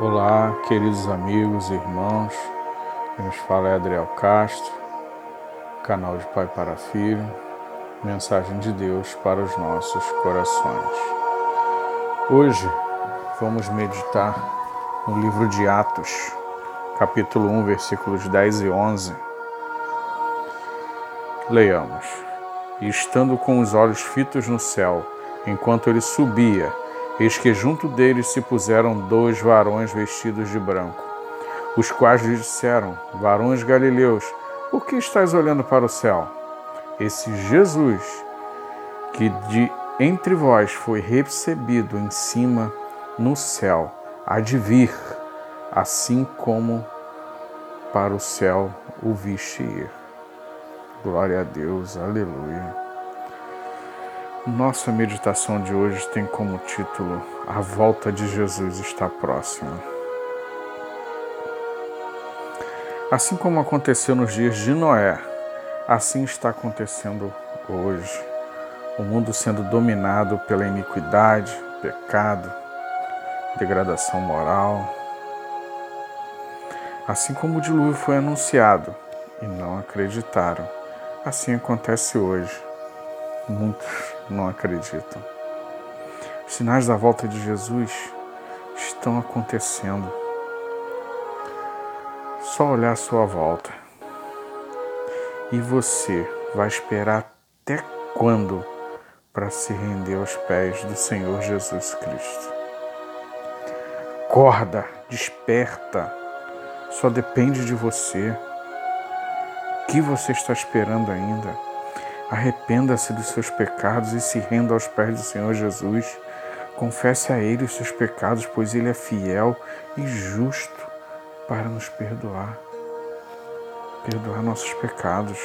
Olá, queridos amigos e irmãos. Quem nos fala é Adriel Castro, canal de Pai para Filho, mensagem de Deus para os nossos corações. Hoje vamos meditar no livro de Atos, capítulo 1, versículos 10 e 11. Leiamos. E estando com os olhos fitos no céu, enquanto ele subia, Eis que junto deles se puseram dois varões vestidos de branco, os quais lhe disseram: Varões galileus, por que estáis olhando para o céu? Esse Jesus, que de entre vós foi recebido em cima no céu, há de vir, assim como para o céu o viste ir. Glória a Deus, aleluia. Nossa meditação de hoje tem como título A Volta de Jesus está próxima. Assim como aconteceu nos dias de Noé, assim está acontecendo hoje. O mundo sendo dominado pela iniquidade, pecado, degradação moral. Assim como o dilúvio foi anunciado e não acreditaram, assim acontece hoje muitos não acreditam. Os sinais da volta de Jesus estão acontecendo. Só olhar a sua volta. E você vai esperar até quando para se render aos pés do Senhor Jesus Cristo? Acorda, desperta. Só depende de você. O que você está esperando ainda? Arrependa-se dos seus pecados e se renda aos pés do Senhor Jesus. Confesse a Ele os seus pecados, pois Ele é fiel e justo para nos perdoar. Perdoar nossos pecados.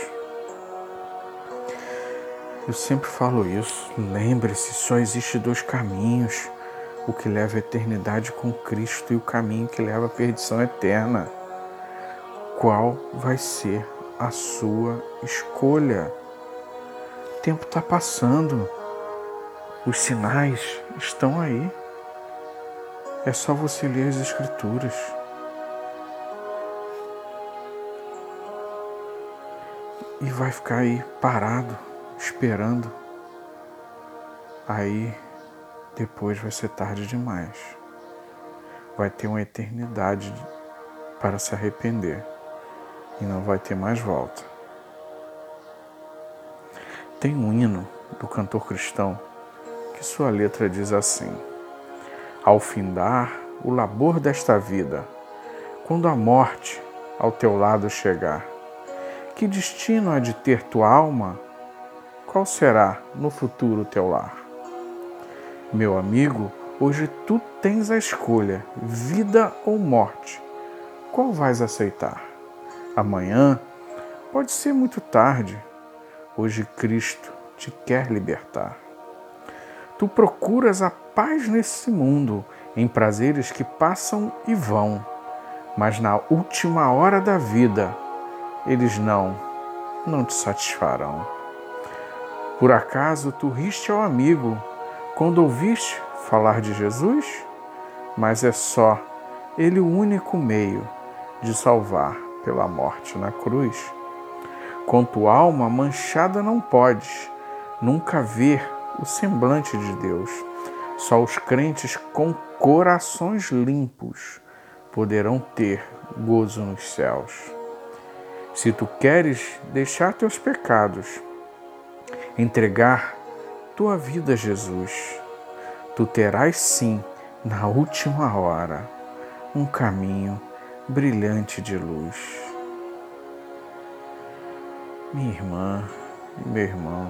Eu sempre falo isso. Lembre-se, só existe dois caminhos: o que leva à eternidade com Cristo e o caminho que leva à perdição eterna. Qual vai ser a sua escolha? Tempo está passando, os sinais estão aí. É só você ler as Escrituras. E vai ficar aí parado, esperando. Aí depois vai ser tarde demais. Vai ter uma eternidade para se arrepender e não vai ter mais volta. Tem um hino do cantor cristão que sua letra diz assim: Ao findar o labor desta vida, quando a morte ao teu lado chegar, que destino há de ter tua alma? Qual será no futuro teu lar? Meu amigo, hoje tu tens a escolha, vida ou morte. Qual vais aceitar? Amanhã pode ser muito tarde Hoje Cristo te quer libertar. Tu procuras a paz nesse mundo, em prazeres que passam e vão, mas na última hora da vida, eles não, não te satisfarão. Por acaso tu riste ao amigo quando ouviste falar de Jesus? Mas é só ele o único meio de salvar pela morte na cruz. Tua alma manchada não podes nunca ver o semblante de Deus. Só os crentes com corações limpos poderão ter gozo nos céus. Se tu queres deixar teus pecados, entregar tua vida a Jesus, tu terás sim, na última hora, um caminho brilhante de luz. Minha irmã, meu irmão,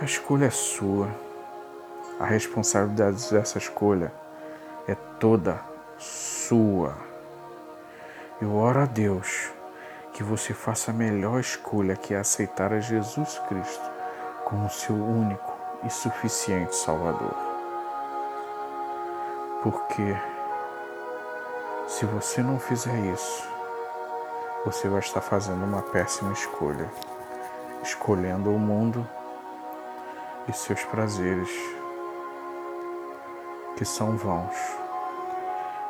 a escolha é sua. A responsabilidade dessa escolha é toda sua. Eu oro a Deus que você faça a melhor escolha, que é aceitar a Jesus Cristo como seu único e suficiente Salvador. Porque se você não fizer isso, você vai estar fazendo uma péssima escolha, escolhendo o mundo e seus prazeres, que são vãos.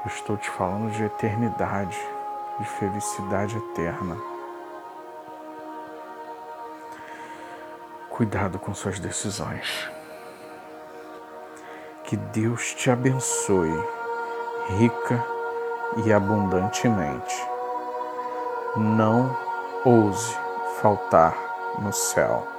Eu estou te falando de eternidade, de felicidade eterna. Cuidado com suas decisões. Que Deus te abençoe rica e abundantemente. Não ouse faltar no céu.